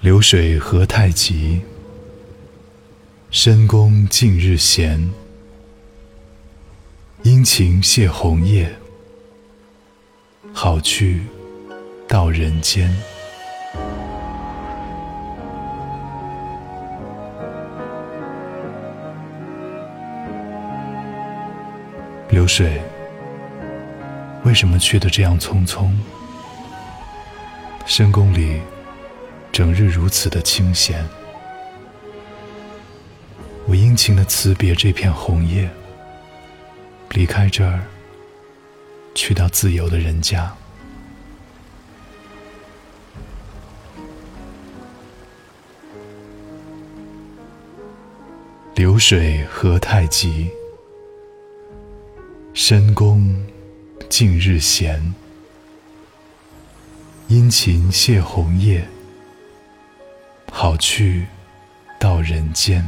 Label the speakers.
Speaker 1: 流水何太急，深宫尽日闲。殷勤谢红叶，好去到人间。流水，为什么去的这样匆匆？深宫里，整日如此的清闲。我殷勤的辞别这片红叶，离开这儿，去到自由的人家。流水何太急，深宫近日闲。殷勤谢红叶，老去到人间。